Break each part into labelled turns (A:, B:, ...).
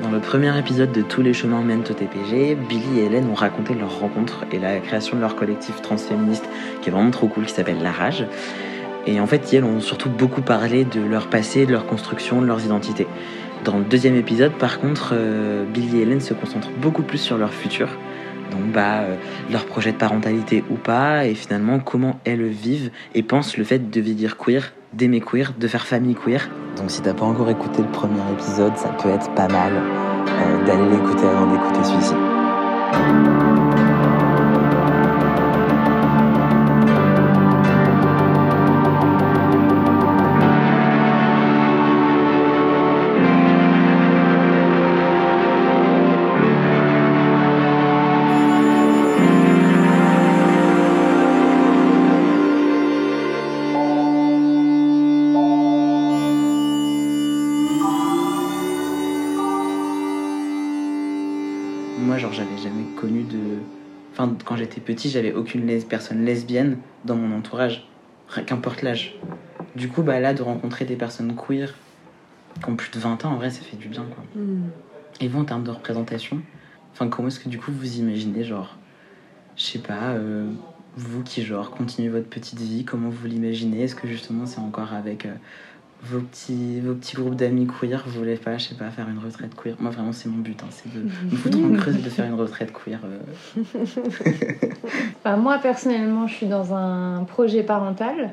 A: Dans le premier épisode de Tous les chemins mènent au TPG, Billy et Hélène ont raconté leur rencontre et la création de leur collectif transféministe qui est vraiment trop cool, qui s'appelle La Rage. Et en fait, elles ont surtout beaucoup parlé de leur passé, de leur construction, de leurs identités. Dans le deuxième épisode, par contre, euh, Billy et Hélène se concentrent beaucoup plus sur leur futur. Donc, bah, euh, leur projet de parentalité ou pas, et finalement, comment elles vivent et pensent le fait de vivre queer, d'aimer queer, de faire famille queer. Donc, si t'as pas encore écouté le premier épisode, ça peut être pas mal euh, d'aller l'écouter avant d'écouter celui-ci. Genre, j'avais jamais connu de. Enfin, quand j'étais petit, j'avais aucune les- personne lesbienne dans mon entourage, qu'importe l'âge. Du coup, bah là, de rencontrer des personnes queer qui ont plus de 20 ans, en vrai, ça fait du bien, quoi. Et vous, en termes de représentation, enfin, comment est-ce que du coup vous imaginez, genre, je sais pas, euh, vous qui, genre, continuez votre petite vie, comment vous l'imaginez? Est-ce que justement c'est encore avec euh, vos, petits, vos petits groupes d'amis queer Vous voulez pas, je sais pas, faire une retraite queer? Moi, vraiment, c'est mon but, hein, c'est de me foutre en creuse et de faire une retraite queer. euh.
B: Bah, moi, personnellement, je suis dans un projet parental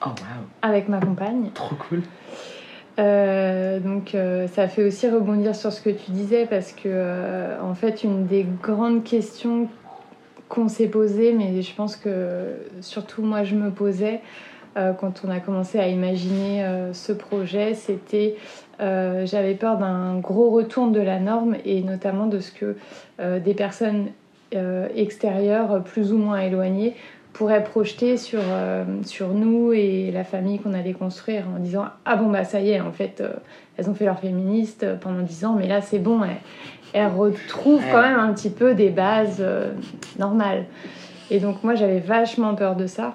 A: Oh, waouh,
B: avec ma compagne.
A: trop cool
B: Euh, donc euh, ça fait aussi rebondir sur ce que tu disais parce que euh, en fait une des grandes questions qu'on s'est posées, mais je pense que surtout moi je me posais euh, quand on a commencé à imaginer euh, ce projet, c'était euh, j'avais peur d'un gros retour de la norme et notamment de ce que euh, des personnes euh, extérieures plus ou moins éloignées pourraient projeter sur, euh, sur nous et la famille qu'on allait construire en disant ah bon bah ça y est en fait euh, elles ont fait leur féministe euh, pendant 10 ans mais là c'est bon elles, elles retrouvent quand même un petit peu des bases euh, normales et donc moi j'avais vachement peur de ça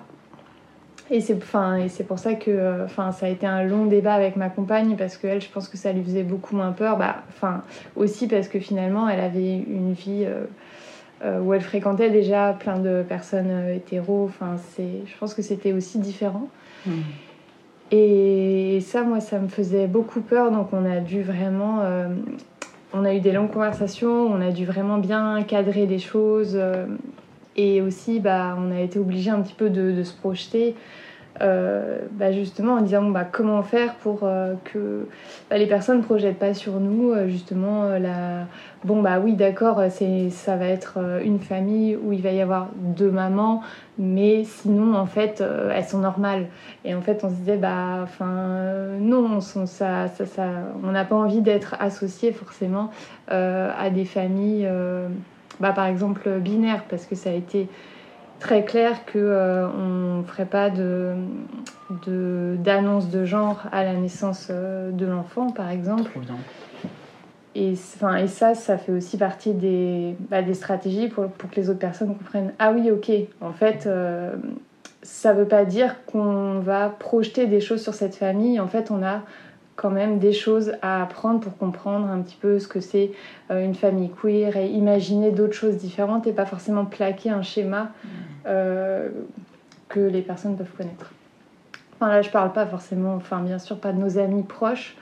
B: et c'est enfin, et c'est pour ça que euh, enfin, ça a été un long débat avec ma compagne parce que elle je pense que ça lui faisait beaucoup moins peur bah, enfin, aussi parce que finalement elle avait une vie euh, euh, où elle fréquentait déjà plein de personnes hétéros. Enfin, c'est, je pense que c'était aussi différent. Et ça, moi, ça me faisait beaucoup peur. Donc, on a dû vraiment. euh, on a eu des longues conversations, on a dû vraiment bien cadrer les choses. euh, et aussi, bah, on a été obligé un petit peu de, de se projeter. Euh, bah, justement en disant bah, comment faire pour euh, que bah, les personnes ne projettent pas sur nous euh, justement la, bon bah oui d'accord ça va être une famille où il va y avoir deux mamans mais sinon en fait elles sont normales. Et en fait on se disait bah enfin non on ça, ça, ça on n'a pas envie d'être associé forcément à des familles par exemple binaires parce que ça a été très clair que euh, on ferait pas de d'annonce de, genre à la naissance euh, de l'enfant par exemple
A: Trop bien.
B: et, enfin, et ça, ça fait aussi partie des, bah, des stratégies pour, pour que les autres personnes comprennent Ah oui, ok, en fait, euh, ça veut pas dire qu'on va projeter des choses sur cette famille. En fait, on a quand même des choses à apprendre pour comprendre un petit peu ce que c'est euh, une famille queer et imaginer d'autres choses différentes et pas forcément plaquer un schéma euh, que les personnes peuvent connaître. Enfin là, je parle pas forcément, enfin bien sûr pas de nos amis proches,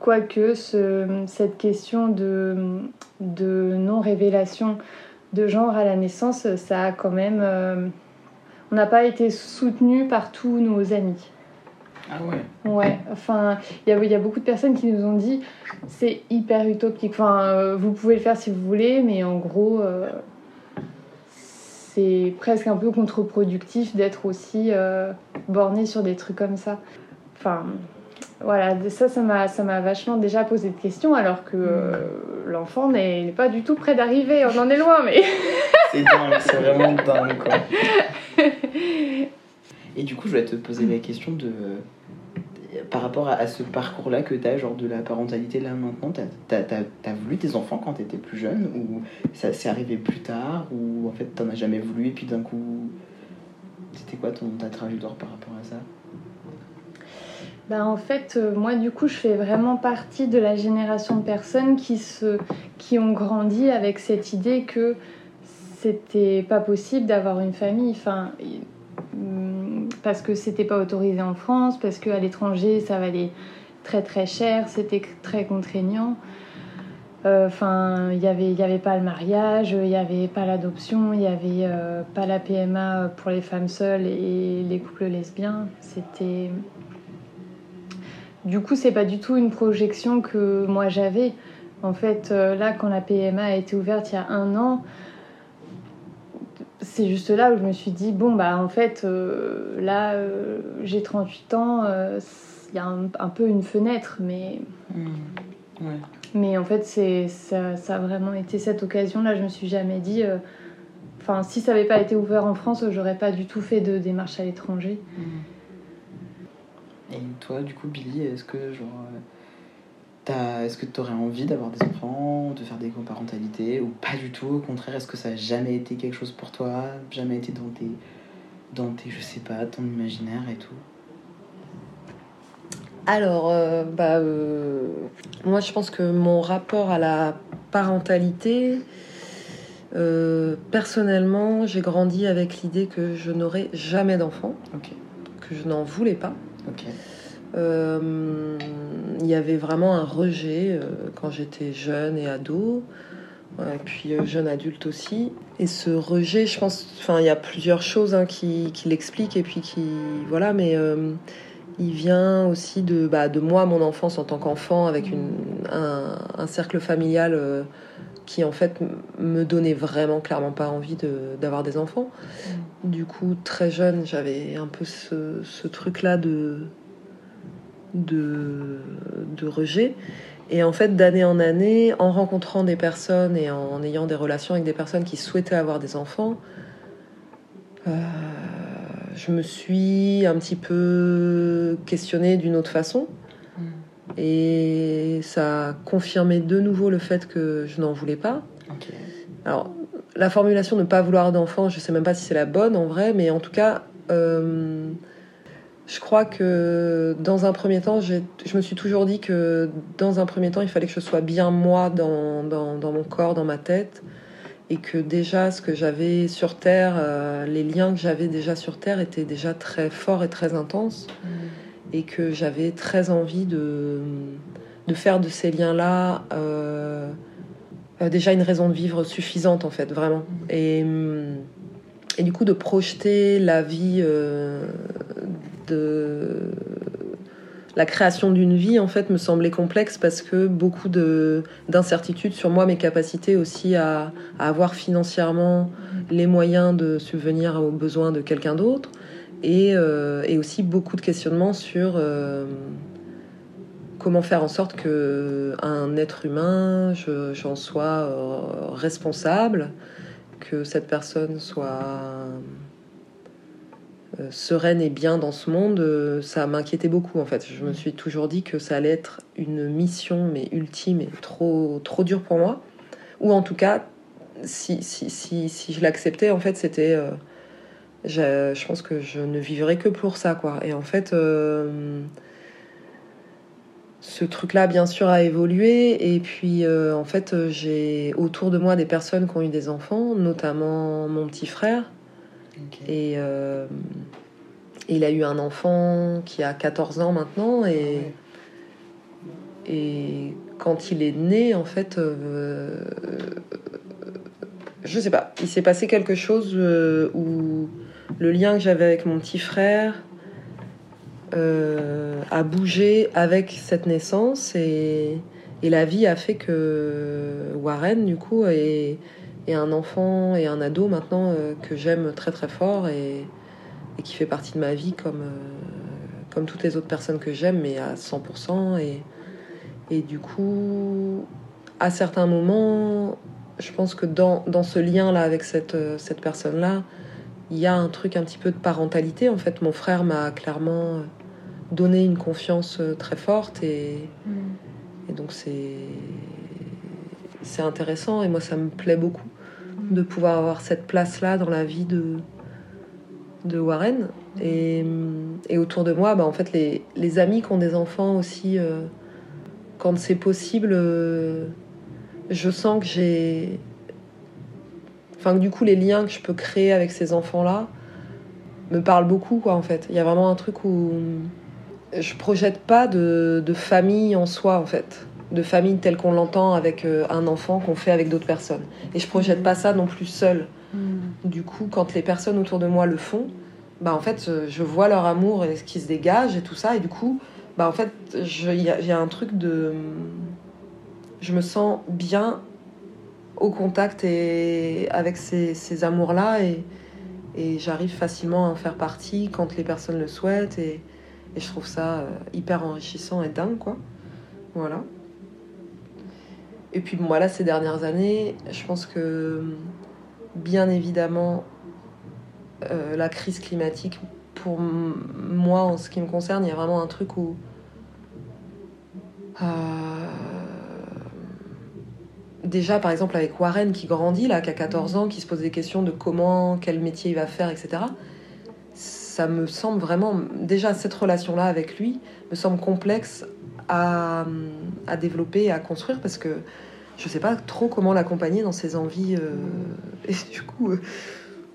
B: quoique ce- cette question de, de non-révélation de genre à la naissance, ça a quand même... euh, on n'a pas été soutenu par tous nos amis.
A: Ah ouais.
B: Ouais, enfin, il y, a- il y a beaucoup de personnes qui nous ont dit c'est hyper utopique. Enfin, euh, vous pouvez le faire si vous voulez, mais en gros, euh, c'est presque un peu contre-productif d'être aussi euh, borné sur des trucs comme ça. Enfin, voilà, ça, ça m'a, ça m'a vachement déjà posé de questions, alors que euh, l'enfant n'est n'est pas du tout près d'arriver. On en est loin, mais.
A: C'est dingue, c'est vraiment dingue quoi. Et du coup, je voulais te poser la question de. Par rapport à, ce parcours-là que tu as, genre de la parentalité là maintenant, t'as as, voulu des enfants quand tu étais plus jeune Ou ça s'est arrivé plus tard Ou en fait t'en as jamais voulu et puis d'un coup. C'était quoi ton, ta trajectoire par rapport à ça?
B: Bah, en fait, euh, moi, du coup, je fais vraiment partie de la génération de personnes qui, se, qui ont grandi avec cette idée que c'était pas possible d'avoir une famille. Enfin, parce que c'était pas autorisé en France, parce qu'à l'étranger, ça valait très très cher, c'était très contraignant. Euh, enfin, il n'y avait, y avait pas le mariage, il n'y avait pas l'adoption, il n'y avait euh, pas la PMA pour les femmes seules et les couples lesbiens. C'était du coup, c'est pas du tout une projection que moi j'avais. En fait, euh, là, quand la PMA a été ouverte il y a un an, c'est juste là où je me suis dit bon, bah en fait, euh, là, euh, j'ai 38 ans, il y a un, peu une fenêtre, mais.
A: Mmh.
B: Mais en fait, c'est, ça, a vraiment été cette occasion-là. Je me suis jamais dit. Enfin, si ça n'avait pas été ouvert en France, j'aurais pas du tout fait de démarche à l'étranger. Mmh.
A: Et toi, du coup, Billy, est-ce que genre. Euh, est-ce que tu aurais envie d'avoir des enfants, de faire des coparentalités, ou pas du tout Au contraire, est-ce que ça a jamais été quelque chose pour toi Jamais été dans tes, dans tes, je sais pas, ton imaginaire et tout?
C: Alors, euh, bah, euh, moi je pense que mon rapport à la parentalité, personnellement, j'ai grandi avec l'idée que je n'aurais jamais d'enfants, que je n'en voulais pas. Euh, il y avait vraiment un rejet euh, quand j'étais jeune et ado, et puis euh, jeune adulte aussi. Et ce rejet, je pense, enfin, il y a plusieurs choses hein, qui, qui l'expliquent et puis qui, voilà, mais il vient aussi de, bah, de moi, mon enfance en tant qu'enfant, avec une, un, un, cercle familial qui en fait me donnait vraiment clairement pas envie d'avoir des enfants. Mm. Du coup, très jeune, j'avais un peu ce, ce truc-là de, de, de, rejet. Et en fait, d'année en année, en rencontrant des personnes et en ayant des relations avec des personnes qui souhaitaient avoir des enfants, euh, je me suis un petit peu questionnée d'une autre façon. Et ça a confirmé de nouveau le fait que je n'en voulais pas. Alors, la formulation ne pas vouloir d'enfant, je sais même pas si c'est la bonne en vrai, mais en tout cas, euh, je crois que dans un premier temps, je me suis toujours dit que dans un premier temps, il fallait que je sois bien moi dans, dans, mon corps, dans ma tête, et que déjà ce que j'avais sur Terre, euh, les liens que j'avais déjà sur Terre étaient déjà très forts et très intenses. Mm et que j'avais très envie de, de faire de ces liens-là euh, euh, déjà une raison de vivre suffisante en fait, vraiment. Et, mm, et du coup de projeter la vie la création d'une vie en fait me semblait complexe parce que beaucoup de d'incertitudes sur moi, mes capacités aussi à, avoir financièrement les moyens de subvenir aux besoins de quelqu'un d'autre, euh, et, aussi beaucoup de questionnements sur euh, comment faire en sorte que un être humain, j'en sois euh, responsable, que cette personne soit sereine et bien dans ce monde, ça m'inquiétait beaucoup en fait. Je me suis toujours dit que ça allait être une mission mais ultime et trop trop dure pour moi. Ou en tout cas, si, si, si, si je l'acceptais, en fait, c'était je, pense que je ne vivrai que pour ça, quoi. Et en fait, euh, ce truc-là, bien sûr, a évolué. Et puis, euh, en fait, j'ai autour de moi des personnes qui ont eu des enfants, notamment mon petit frère. Et euh, il a eu un enfant qui a 14 ans maintenant. Et, et quand il est né, en fait, je sais pas, il s'est passé quelque chose où le lien que j'avais avec mon petit frère euh, a bougé avec cette naissance et, la vie a fait que Warren, du coup, est, un enfant et un ado maintenant euh, que j'aime très très fort et, qui fait partie de ma vie comme, euh, comme toutes les autres personnes que j'aime, mais à 100%. Et, et du coup, à certains moments, je pense que dans, dans ce lien-là avec cette, cette personne-là, il y a un truc un petit peu de parentalité. En fait, mon frère m'a clairement donné une confiance euh, très forte et, mm. donc c'est c'est intéressant et moi ça me plaît beaucoup de pouvoir avoir cette place là dans la vie de de Warren. Et, et, autour de moi, bah, en fait, les, les, amis qui ont des enfants aussi, euh, quand c'est possible, euh, je sens que j'ai. Enfin, du coup, les liens que je peux créer avec ces enfants-là me parlent beaucoup, quoi, en fait. Il y a vraiment un truc où je projette pas de, de famille en soi, en fait. De famille telle qu'on l'entend avec euh, un enfant qu'on fait avec d'autres personnes. Et je projette pas ça non plus seul. Mm. Du coup, quand les personnes autour de moi le font, bah en fait, euh, je vois leur amour et ce qui se dégage et tout ça. Et du coup, bah en fait, il y, a un truc de. Je me sens bien au contact et avec ces, ces amours-là et, et j'arrive facilement à en faire partie quand les personnes le souhaitent et, et je trouve ça euh, hyper enrichissant et dingue, quoi. Voilà. Et puis, moi, là, ces dernières années, je pense que, bien évidemment, euh, la crise climatique, pour moi, en ce qui me concerne, il y a vraiment un truc où. Euh, déjà, par exemple, avec Warren qui grandit, là, qui a 14 ans, qui se pose des questions de comment, quel métier il va faire, etc. Ça me semble vraiment. Déjà, cette relation-là avec lui me semble complexe à, développer et à construire parce que je sais pas trop comment l'accompagner dans ses envies. Euh, et du coup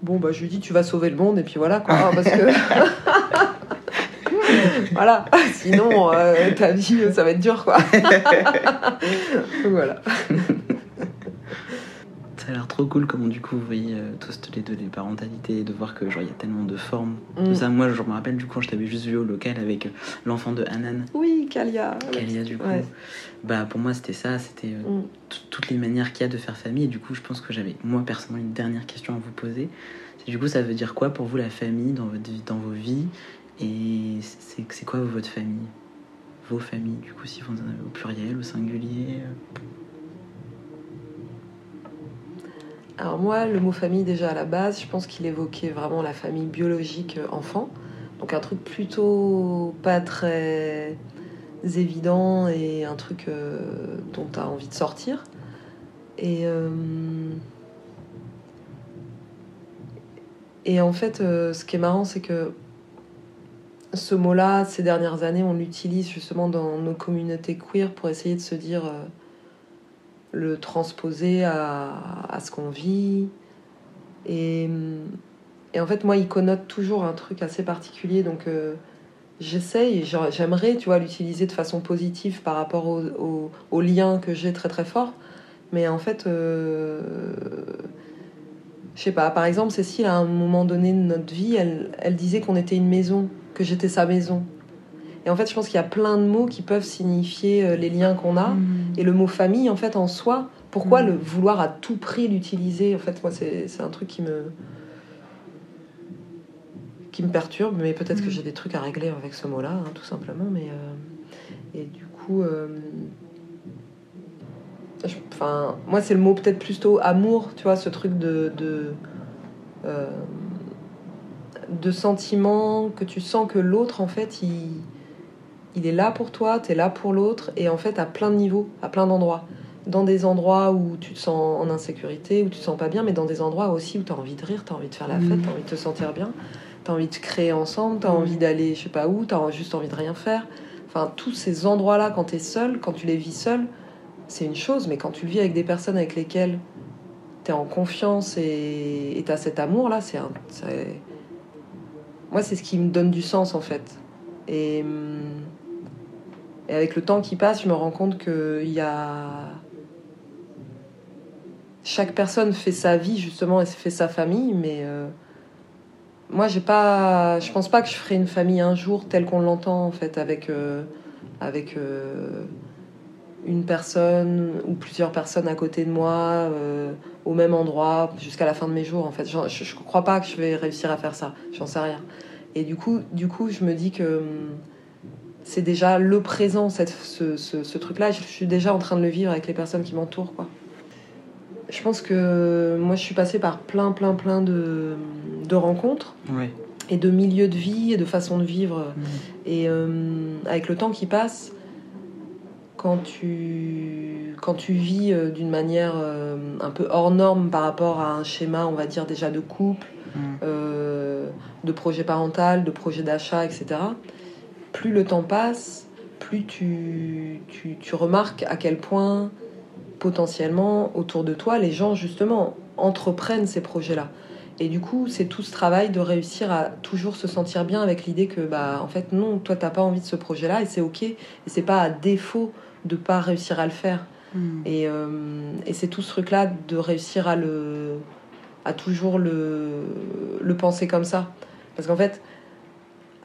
C: bon, bah, je lui dis, tu vas sauver le monde, et puis voilà, quoi. Parce que. voilà, sinon, euh, ta vie, ça va être dur, quoi. voilà.
A: Ça a l'air trop cool comment du coup vous voyez euh, tous les deux les parentalités et de voir que genre il y a tellement de formes. Mm. Ça, moi je me rappelle du coup quand je t'avais juste vu au local avec euh, l'enfant de Hanan.
C: Oui, Kalia.
A: Kalia du coup. Bah pour moi c'était ça, c'était mm. toutes les manières qu'il y a de faire famille et du coup je pense que j'avais moi personnellement une dernière question à vous poser. Du coup, ça veut dire quoi pour vous la famille dans, votre vie, dans vos vies? Et c'est quoi votre famille? Vos familles, du coup, si vous en avez au pluriel, au singulier
C: Alors moi, le mot famille déjà à la base, je pense qu'il évoquait vraiment la famille biologique euh, enfant. Donc un truc plutôt pas très évident et un truc euh, dont tu as envie de sortir. Et... Euh, en fait, ce qui est marrant, c'est que ce mot-là, ces dernières années, on l'utilise justement dans nos communautés queer pour essayer de se dire le transposer à, à ce qu'on vit. Et, et, en fait, moi, il connote toujours un truc assez particulier. Donc, euh, j'essaye, j'aimerais, tu vois, l'utiliser de façon positive par rapport au, au, que j'ai très très fort. Mais en fait, je sais pas, par exemple, Cécile, à un moment donné de notre vie, elle, elle disait qu'on était une maison, que j'étais sa maison. Et en fait, je pense qu'il y a plein de mots qui peuvent signifier euh, les liens qu'on a. Mm. Et le mot famille, en fait, en soi, pourquoi mm. le vouloir à tout prix l'utiliser? En fait, moi, c'est un truc qui me qui me perturbe, mais peut-être que mm. j'ai des trucs à régler avec ce mot-là, hein, tout simplement. Mais euh, et du coup, euh, Enfin, moi, c'est le mot peut-être plutôt amour, tu vois, ce truc de. de, euh, de sentiment que tu sens que l'autre, en fait, il, il est là pour toi, tu es là pour l'autre, et en fait, à plein de niveaux, à plein d'endroits. Dans des endroits où tu te sens en insécurité, où tu te sens pas bien, mais dans des endroits aussi où tu as envie de rire, tu as envie de faire la fête, tu as envie de te sentir bien, tu as envie de créer ensemble, tu as envie d'aller je sais pas où, tu as juste envie de rien faire. Enfin, tous ces endroits-là, quand tu es seul, quand tu les vis seul, c'est une chose, mais quand tu vis avec des personnes avec lesquelles tu es en confiance et tu as cet amour-là, c'est un. Moi, c'est ce qui me donne du sens en fait. Et, et avec le temps qui passe, je me rends compte qu'il y a. Chaque personne fait sa vie justement et fait sa famille, mais euh, moi, j'ai pas. Je pense pas que je ferai une famille un jour telle qu'on l'entend en fait, avec. Euh, avec euh, une personne ou plusieurs personnes à côté de moi au même endroit jusqu'à la fin de mes jours en fait je, ne crois pas que je vais réussir à faire ça j'en sais rien et du coup du coup je me dis que hum, c'est déjà le présent cette, ce, ce, truc là je suis déjà en train de le vivre avec les personnes qui m'entourent quoi je pense que moi je suis passée par plein plein plein de, de rencontres et de milieux de vie et de façons de vivre mmh. et hum, avec le temps qui passe quand tu, quand tu vis euh, d'une manière euh, un peu hors norme par rapport à un schéma, on va dire déjà de couple, mm. euh, de projet parental, de projet d'achat, etc., plus le temps passe, plus tu, tu, tu, remarques à quel point potentiellement autour de toi, les gens justement entreprennent ces projets-là. Et du coup, c'est tout ce travail de réussir à toujours se sentir bien avec l'idée que, bah, en fait, non, toi, t'as pas envie de ce projet-là et c'est ok. Et c'est pas à défaut de pas réussir à le faire. Hmm. Et, euh, et c'est tout ce truc-là de réussir à le, à toujours le, le penser comme ça. Parce qu'en fait,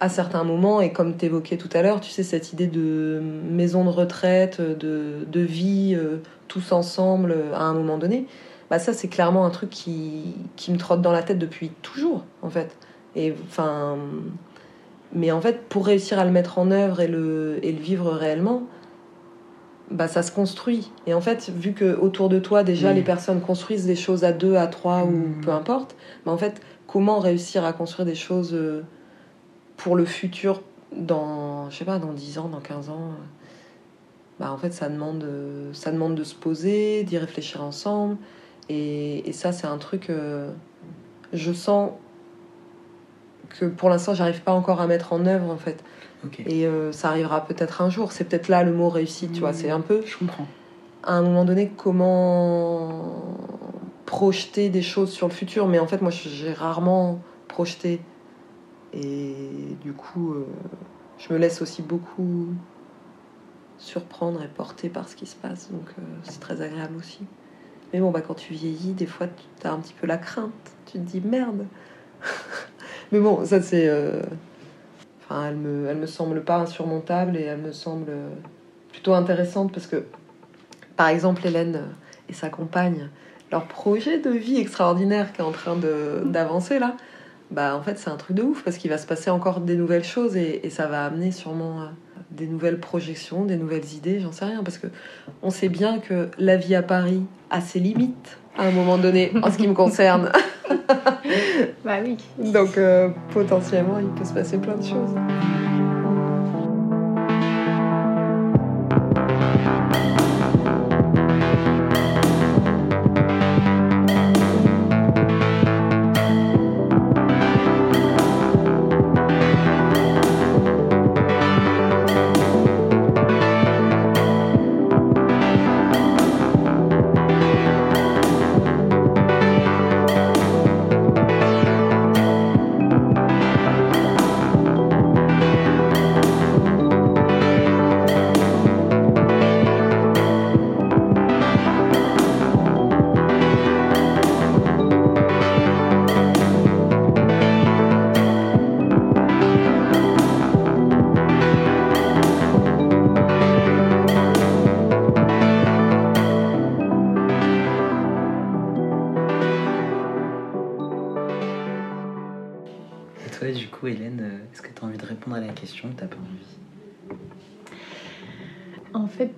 C: à certains moments, et comme tu évoquais tout à l'heure, tu sais, cette idée de maison de retraite, de, de vie euh, tous ensemble à un moment donné, bah ça c'est clairement un truc qui, qui, me trotte dans la tête depuis toujours en fait. Et enfin, mais en fait pour réussir à le mettre en œuvre et le, et le vivre réellement, bah ça se construit. Et en fait vu que autour de toi déjà les personnes construisent des choses à deux, à trois ou mmh. peu importe, bah en fait comment réussir à construire des choses euh, pour le futur dans je sais pas dans 10 ans, dans 15 ans bah en fait ça demande ça demande de se poser, d'y réfléchir ensemble et, ça, c'est un truc, euh, je sens que pour l'instant, j'arrive pas encore à mettre en œuvre, en fait. Et euh, ça arrivera peut-être un jour. C'est peut-être là le mot réussi, tu vois. C'est un peu.
A: Je comprends.
C: À un moment donné, comment projeter des choses sur le futur. Mais en fait, moi, j'ai rarement projeté. Et du coup, euh, je me laisse aussi beaucoup surprendre et porter par ce qui se passe. Donc, c'est très agréable aussi. Mais bon, bah, quand tu vieillis, des fois, tu as un petit peu la crainte. Tu te dis merde. Mais bon, ça, c'est. Euh, enfin, elle me, me semble pas insurmontable et elle me semble plutôt intéressante parce que, par exemple, Hélène et sa compagne, leur projet de vie extraordinaire qui est en train d'avancer là, bah en fait, c'est un truc de ouf parce qu'il va se passer encore des nouvelles choses et, et ça va amener sûrement des nouvelles projections, des nouvelles idées, j'en sais rien, parce que on sait bien que la vie à Paris a ses limites à un moment donné, en ce qui me concerne.
B: bah oui.
C: Donc euh, potentiellement, il peut se passer plein de choses.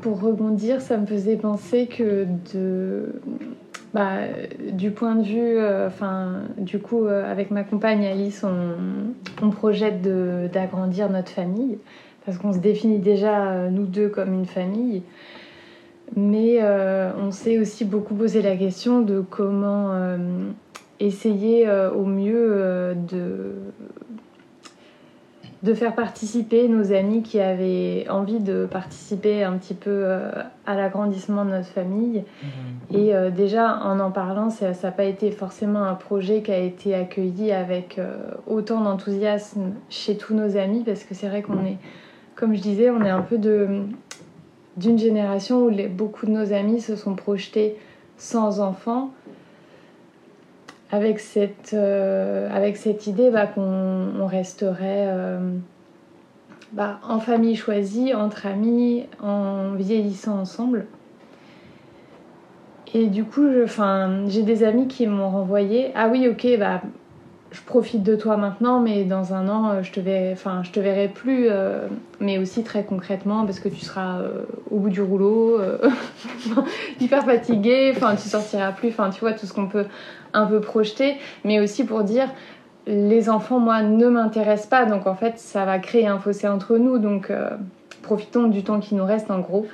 B: Pour rebondir, ça me faisait penser que de, bah, du point de vue, euh, enfin, du coup, euh, avec ma compagne Alice, on, projette d'agrandir notre famille parce qu'on se définit déjà euh, nous deux comme une famille. Mais on s'est aussi beaucoup posé la question de comment essayer au mieux de de faire participer nos amis qui avaient envie de participer un petit peu euh, à l'agrandissement de notre famille. Mhm. Et euh, déjà, en en parlant, ça n'a pas été forcément un projet qui a été accueilli avec euh, autant d'enthousiasme chez tous nos amis, parce que c'est vrai qu'on est, comme je disais, on est un peu d'une génération où les, beaucoup de nos amis se sont projetés sans enfants avec cette, euh, avec cette idée bah, qu'on resterait euh, bah, en famille choisie, entre amis, en vieillissant ensemble. Et du coup, j'ai des amis qui m'ont renvoyé Ah oui, ok, bah, je profite de toi maintenant, mais dans un an, euh, je te verrai, enfin, je te verrai plus, euh, mais aussi très concrètement, parce que tu seras euh, au bout du rouleau, hyper fatigué, enfin, tu sortiras plus, enfin, tu vois, tout ce qu'on peut un peu projeter, mais aussi pour dire, les enfants, moi, ne m'intéressent pas, donc en fait, ça va créer un fossé entre nous, donc profitons du temps qui nous reste, en gros.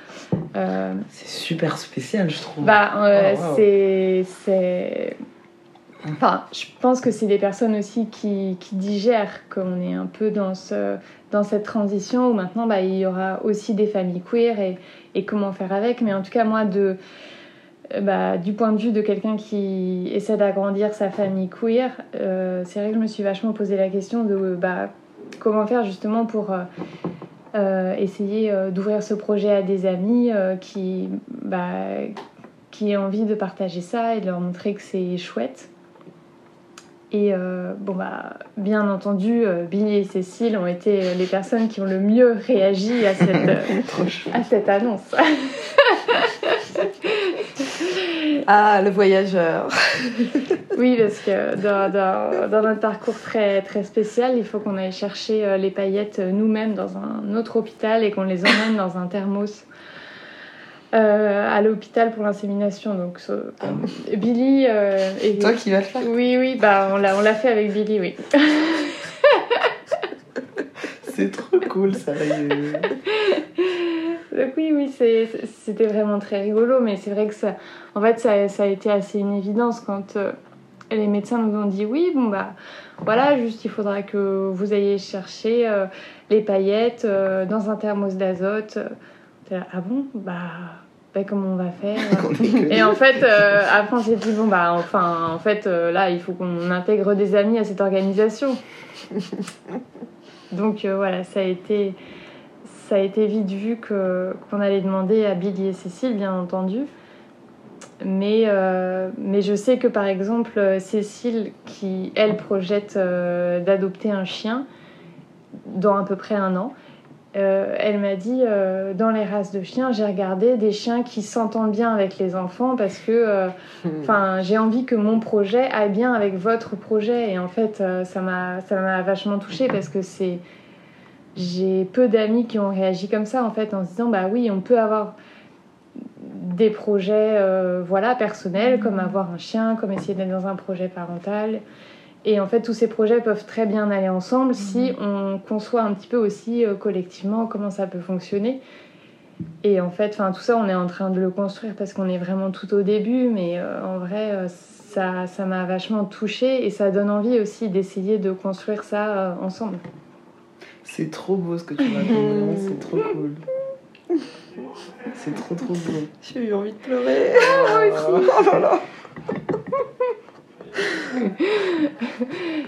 A: c'est super spécial, je trouve.
B: Bah, oh, c'est Enfin, je pense que c'est des personnes aussi qui, digèrent qu'on est un peu dans, ce, dans cette transition où maintenant bah, il y aura aussi des familles queer et, comment faire avec. Mais en tout cas, moi, de, bah, du point de vue de quelqu'un qui essaie d'agrandir sa famille queer, euh, c'est vrai que je me suis vachement posé la question de bah, comment faire justement pour euh, euh, essayer d'ouvrir ce projet à des amis qui, bah, qui aient envie de partager ça et de leur montrer que c'est chouette. Et bon bah bien entendu, Billy et Cécile ont été les personnes qui ont le mieux réagi à cette, à cette annonce.
C: Ah, le voyageur.
B: oui, parce que dans, dans, notre parcours très, très spécial, il faut qu'on aille chercher euh, les paillettes euh, nous-mêmes dans un autre hôpital et qu'on les emmène dans un thermos. Euh, à l'hôpital pour l'insémination. Donc, ah Billy.
A: et Toi qui vas le faire
B: Oui, oui, bah, on l'a fait avec Billy, oui.
A: C'est trop cool ça.
B: Donc oui, oui, c'était vraiment très rigolo, mais c'est vrai que ça, en fait, ça, ça, a été assez une évidence quand euh, les médecins nous ont dit oui, bon bah voilà, juste il faudra que vous ayez chercher euh, les paillettes euh, dans un thermos d'azote. Ah bon, bah, comment on va faire Et en fait, après on s'est dit bon bah enfin, en fait là, il faut qu'on intègre des amis à cette organisation. Donc voilà, ça a été ça a été vite vu que, qu'on allait demander à Billy et Cécile, bien entendu. Mais, euh, mais je sais que par exemple, Cécile, qui elle projette euh, d'adopter un chien dans à peu près un an, euh, elle m'a dit dans les races de chiens, j'ai regardé des chiens qui s'entendent bien avec les enfants parce que enfin j'ai envie que mon projet aille bien avec votre projet. Et en fait, ça m'a ça m'a vachement touchée parce que c'est j'ai peu d'amis qui ont réagi comme ça en fait en se disant bah oui on peut avoir des projets euh, voilà personnels comme avoir un chien comme essayer d'être dans un projet parental et en fait tous ces projets peuvent très bien aller ensemble si mhm. on conçoit un petit peu aussi euh, collectivement comment ça peut fonctionner et en fait enfin tout ça on est en train de le construire parce qu'on est vraiment tout au début mais euh, en vrai ça ça m'a vachement touchée et ça donne envie aussi d'essayer de construire ça ensemble
A: c'est trop beau ce que tu racontes, c'est trop cool. C'est trop trop beau.
C: J'ai eu envie de pleurer. Oh, oh là là.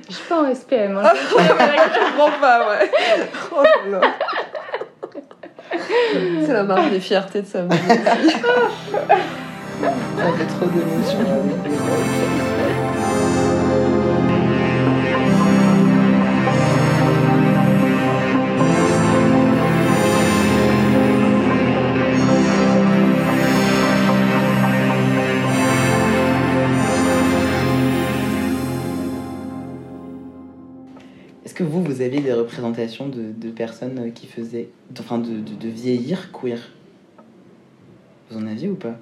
B: Je suis pas en SPM. Hein.
C: Je comprends pas, ouais. Oh là là. C'est la marque des fiertés de sa mère.
A: Ça fait trop d'émotions. Est-ce que vous, vous aviez des représentations de, personnes qui faisaient. enfin, de, de, vieillir queer? Vous en aviez ou pas?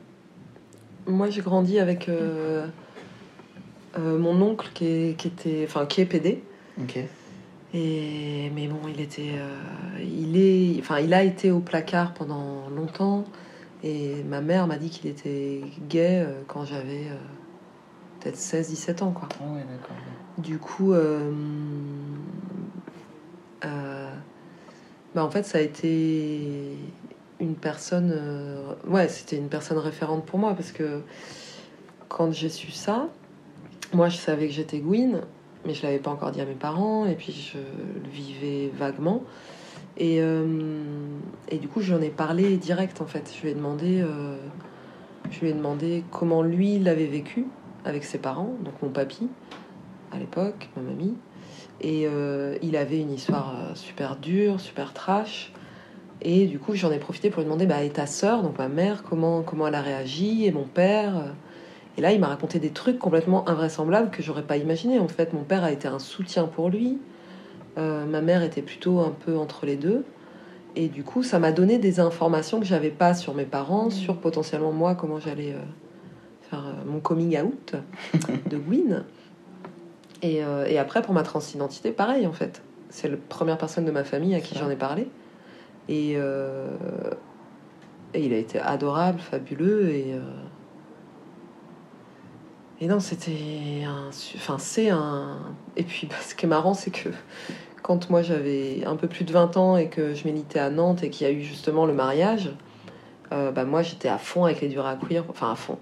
C: Moi, j'ai grandi avec euh, euh, mon oncle qui, est, qui, était, enfin, qui est PD.
A: Ok.
C: Et, mais bon, il était. Euh, il, est, enfin, il a été au placard pendant longtemps. Et ma mère m'a dit qu'il était gay quand j'avais peut-être 16-17 ans. Quoi.
A: Ah ouais, d'accord.
C: Du coup, euh, euh, bah en fait, ça a été une personne. Euh, ouais, c'était une personne référente pour moi parce que quand j'ai su ça, moi je savais que j'étais Gwyn, mais je l'avais pas encore dit à mes parents et puis je le vivais vaguement. Et, et du coup, j'en ai parlé direct en fait. Je lui ai demandé, je lui ai demandé comment lui l'avait vécu avec ses parents, donc mon papy à l'époque, ma mamie. Et euh, il avait une histoire euh, super dure, super trash. Et du coup, j'en ai profité pour lui demander bah, et ta sœur, donc ma mère, comment, comment elle a réagi, et mon père. Et là, il m'a raconté des trucs complètement invraisemblables que j'aurais pas imaginé. En fait, mon père a été un soutien pour lui. Euh, ma mère était plutôt un peu entre les deux. Et du coup, ça m'a donné des informations que j'avais pas sur mes parents, mmh. sur potentiellement moi, comment j'allais faire mon coming out de Gwyn. Euh, et, après, pour ma transidentité, pareil en fait. C'est la première personne de ma famille à qui j'en ai parlé. Et, euh, et, il a été adorable, fabuleux. Et, euh, et non, c'était un. Enfin, c'est un. Et puis, bah, ce qui est marrant, c'est que quand moi j'avais un peu plus de 20 ans et que je militais à Nantes et qu'il y a eu justement le mariage, bah, moi j'étais à fond avec les durs à cuire. Enfin, à fond.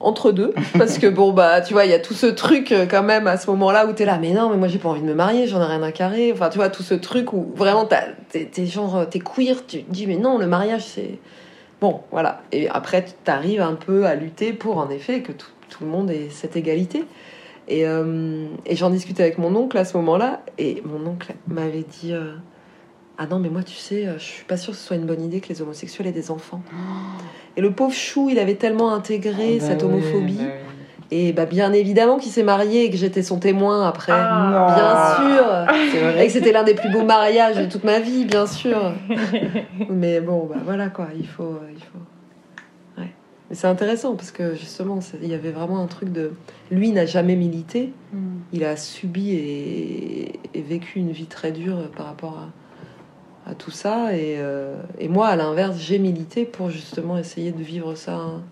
C: Entre deux, parce que bon, bah, tu vois, il y a tout ce truc euh, quand même à ce moment-là où t'es là, mais non, mais moi j'ai pas envie de me marier, j'en ai rien à carrer. Enfin, tu vois, tout ce truc où vraiment t'es genre, t'es queer, tu te dis, mais non, le mariage c'est. Bon, voilà. Et après, tu arrives un peu à lutter pour, en effet, que tout, tout le monde ait cette égalité. Et, euh, j'en discutais avec mon oncle à ce moment-là, et mon oncle m'avait dit euh, Ah non, mais moi, tu sais, euh, je suis pas sûre que ce soit une bonne idée que les homosexuels aient des enfants. Et le pauvre chou, il avait tellement intégré
A: Ah bah
C: cette
A: oui,
C: homophobie.
A: bah oui.
C: Et bah, bien évidemment qu'il s'est marié et que j'étais son témoin après.
B: Ah.
C: Bien sûr
A: C'est
C: Et
A: vrai.
C: que c'était l'un des plus beaux mariages de toute ma vie, bien sûr. Mais bon, bah voilà quoi, il faut. euh, Il faut... Ouais. Mais c'est intéressant parce que justement, il y avait vraiment un truc de. Lui n'a jamais milité,
B: Mm.
C: il a subi et, et vécu une vie très dure par rapport à, à tout ça. Et, euh, et moi, à l'inverse, j'ai milité pour justement essayer de vivre ça hein,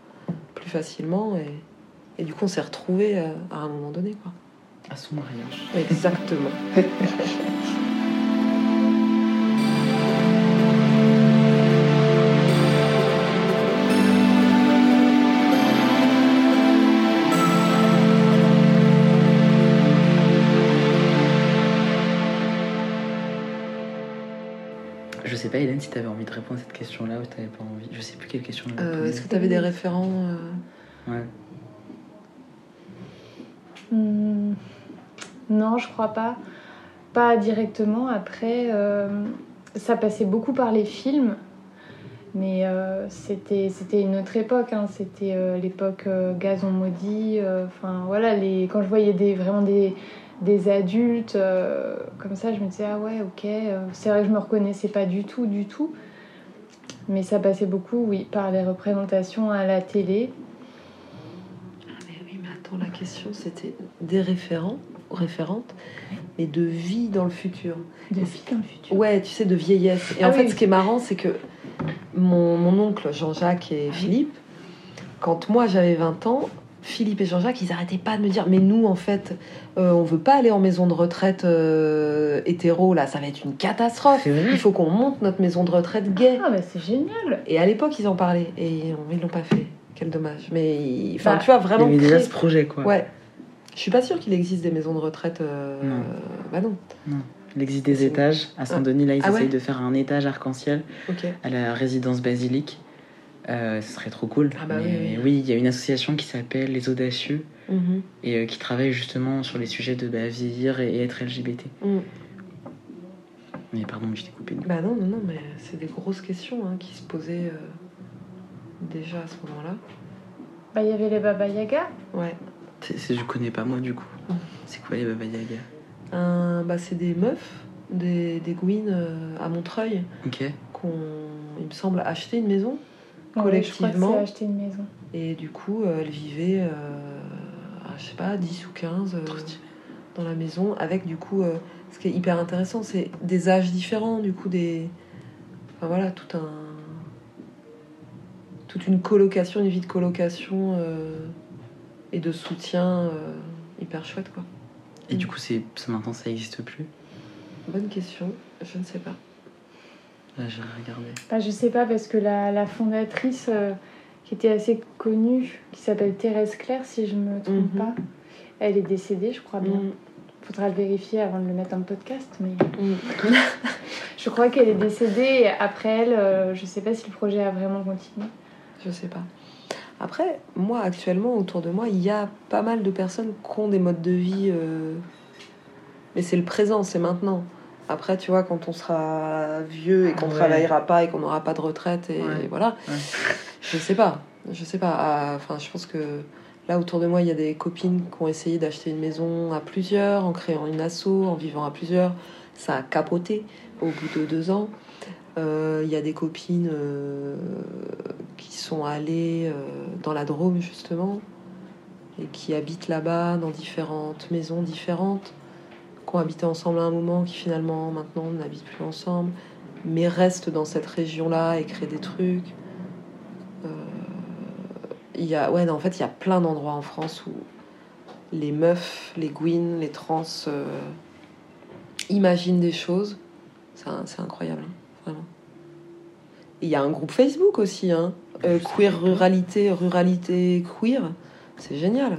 C: plus facilement. Et, et du coup, on s'est retrouvés euh, à un moment donné. Quoi.
A: À son mariage.
C: Exactement.
A: sais pas, Hélène, si t'avais envie de répondre à cette question-là ou si t'avais pas envie. Je sais plus quelle question
C: Euh. Est-ce que tu avais des référents euh,
A: Ouais.
B: Hmm, Non, je crois pas. Pas directement. Après, euh, ça passait beaucoup par les films. Mais euh, c'était c'était une autre époque. hein. C'était euh, l'époque euh, Gazon maudit. euh, Enfin, voilà, les, quand je voyais des, vraiment des, des adultes euh, comme ça, je me disais, ah ouais, ok. euh, C'est vrai que je me reconnaissais pas du tout, du tout. Mais ça passait beaucoup, oui, par les représentations à la télé.
C: Mais oui, mais attends, la question c'était des référents, référentes, mais de vie dans le futur.
B: De vie dans le futur.
C: Ouais, tu sais, de vieillesse. Et
B: Ah
C: en fait,
B: oui.
C: ce qui est marrant, c'est que mon, mon oncle Jean-Jacques et Philippe, quand moi j'avais 20 ans, Philippe et Jean-Jacques, ils arrêtaient pas de me dire Mais nous, en fait, euh, on veut pas aller en maison de retraite euh, hétéro, là, ça va être une catastrophe. Il faut qu'on monte notre maison de retraite gay.
B: Ah, bah c'est génial!
C: Et à l'époque, ils en parlaient. Et ils ils l'ont pas fait. Quel dommage. Mais enfin,
B: Bah,
C: tu vois,
A: Il y
C: vraiment.
A: avait déjà ce projet, quoi.
C: Ouais. Je suis pas sûre qu'il existe des maisons de retraite. euh,
A: Non.
C: Bah non.
A: Il existe des étages. À Saint-Denis, là, ils
C: Ah ouais
A: essayent de faire un étage arc-en-ciel
C: Ok.
A: à la résidence basilique. Euh, ce serait trop cool.
C: Ah bah
A: Mais
C: oui, oui.
A: oui, il y a une association qui s'appelle Les Audacieux
C: Mhm.
A: et euh, qui travaille justement sur les sujets de bah, vieillir et, et être LGBT.
C: Mm.
A: Mais pardon, je t'ai coupé.
C: Bah non, non, non, mais c'est des grosses questions hein, qui se posaient euh, déjà à ce moment-là.
B: Bah, il y avait les Baba Yaga.
C: Ouais.
A: C'est- je connais pas moi du coup.
C: Mm.
A: C'est quoi les Baba Yaga?
C: Bah, c'est des meufs, des, des gouines euh, à Montreuil,
A: Ok.
C: qu'on, il me semble, acheté une maison.
B: Ouais, je crois que
C: Collectivement.
B: c'est acheter une maison.
C: Et du coup, euh, elles vivaient, euh, à, je sais pas, 10 ou 15 euh, dans la maison, avec du coup, euh, ce qui est hyper intéressant, c'est des âges différents, du coup, des. Enfin voilà, tout un. Toute une colocation, une vie de colocation euh, et de soutien euh, hyper chouette, quoi.
A: Et du coup, c'est ça maintenant ça existe plus?
C: Bonne question, je ne sais pas.
A: J'ai regardé.
B: Bah, je sais pas, parce que la, la fondatrice, euh, qui était assez connue, qui s'appelle Thérèse Claire, si je me trompe
C: Mhm.
B: pas, elle est décédée, je crois bien.
C: Mm.
B: Faudra le vérifier avant de le mettre en podcast, mais
C: Mm.
B: je crois qu'elle est décédée. Et après elle, euh, je sais pas si le projet a vraiment continué.
C: Je sais pas. Après, moi, actuellement, autour de moi, il y a pas mal de personnes qui ont des modes de vie. euh, Mais c'est le présent, c'est maintenant. Après, tu vois, quand on sera vieux et qu'on
A: Ouais.
C: travaillera pas et qu'on n'aura pas de retraite, et
A: Ouais.
C: voilà.
A: Ouais.
C: Je sais pas. Je sais pas. Ah, Enfin, je pense que là, autour de moi, il y a des copines qui ont essayé d'acheter une maison à plusieurs, en créant une asso, en vivant à plusieurs. Ça a capoté au bout de deux ans. Euh, Il y a des copines euh, qui sont allées euh, dans la Drôme, justement, et qui habitent là-bas, dans différentes maisons différentes, qui ont habité ensemble à un moment, qui finalement, maintenant, n'habitent plus ensemble, mais restent dans cette région-là et créent des trucs. Euh, y a, ouais, non, en fait, il y a plein d'endroits en France où les meufs, les gouines, les trans euh, imaginent des choses. C'est incroyable, hein, vraiment. Il y a un groupe Facebook aussi, hein, euh, queer ruralité, ruralité queer. C'est génial.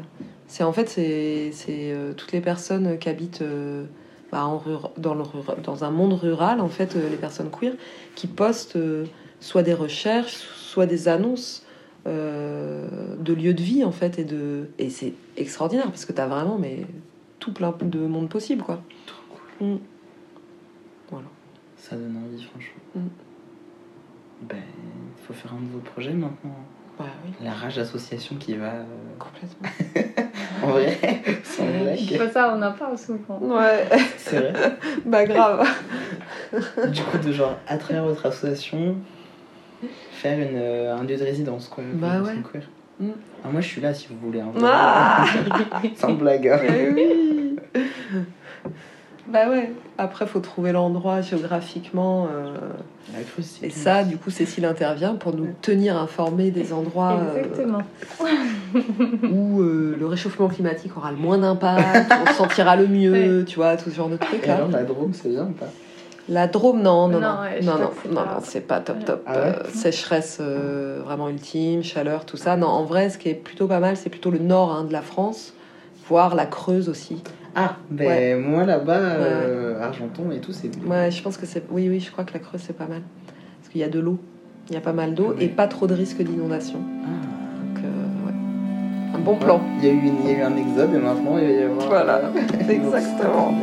C: C'est en fait c'est c'est, euh, toutes les personnes qui habitent euh, bah, en rur- dans, le rura- dans un monde rural, en fait, euh, les personnes queer, qui postent euh, soit des recherches, soit des annonces de lieux de vie, en fait, et, de... et c'est extraordinaire, parce que tu as vraiment mais, tout plein de monde possible, quoi. Mm.
A: Ça donne envie, franchement.
C: Mm.
A: Ben, il faut faire un nouveau projet maintenant.
C: Oui,
A: La Rage Association qui va. euh,
C: complètement.
A: En vrai, sans blague.
B: Pas ça, on en parle souvent.
C: Ouais,
A: C'est vrai.
C: bah grave.
A: Du coup, de genre, à travers votre association, faire une, euh, un lieu de résidence, quoi.
C: Bah ouais.
A: queer.
C: Mm.
A: Ah, moi, je suis là si vous voulez. hein.
C: Ah
A: Sans blague. hein.
C: Eh oui Bah ouais. Après, faut trouver l'endroit géographiquement. euh, Et ça, du coup, Cécile intervient pour nous tenir informés des endroits euh, où euh, le réchauffement climatique aura le moins d'impact, on se sentira le mieux, tu vois, tout ce genre de trucs
A: Et
C: là.
A: alors, la Drôme, c'est bien ou pas?
C: La Drôme, non, non, non,
B: Non, ouais,
C: non, non,
B: c'est
C: non,
B: pas-
C: non, c'est pas top, top.
A: Ah ouais?
C: Euh, sécheresse euh, vraiment ultime, chaleur, tout ça. Non, en vrai, ce qui est plutôt pas mal, c'est plutôt le nord hein, de la France, voire la Creuse aussi.
A: Ah, ben
C: Ouais.
A: moi là-bas, euh, Argenton et tout, c'est.
C: Ouais, je pense que c'est. Oui, oui, je crois que la Creuse, c'est pas mal. Parce qu'il y a de l'eau. Il y a pas mal d'eau
A: Ouais.
C: et pas trop de risque d'inondation.
A: Ah.
C: Donc, euh, ouais. Un bon plan.
A: Il y, a eu une- il y a eu un exode et maintenant il va y avoir.
C: Voilà, exactement.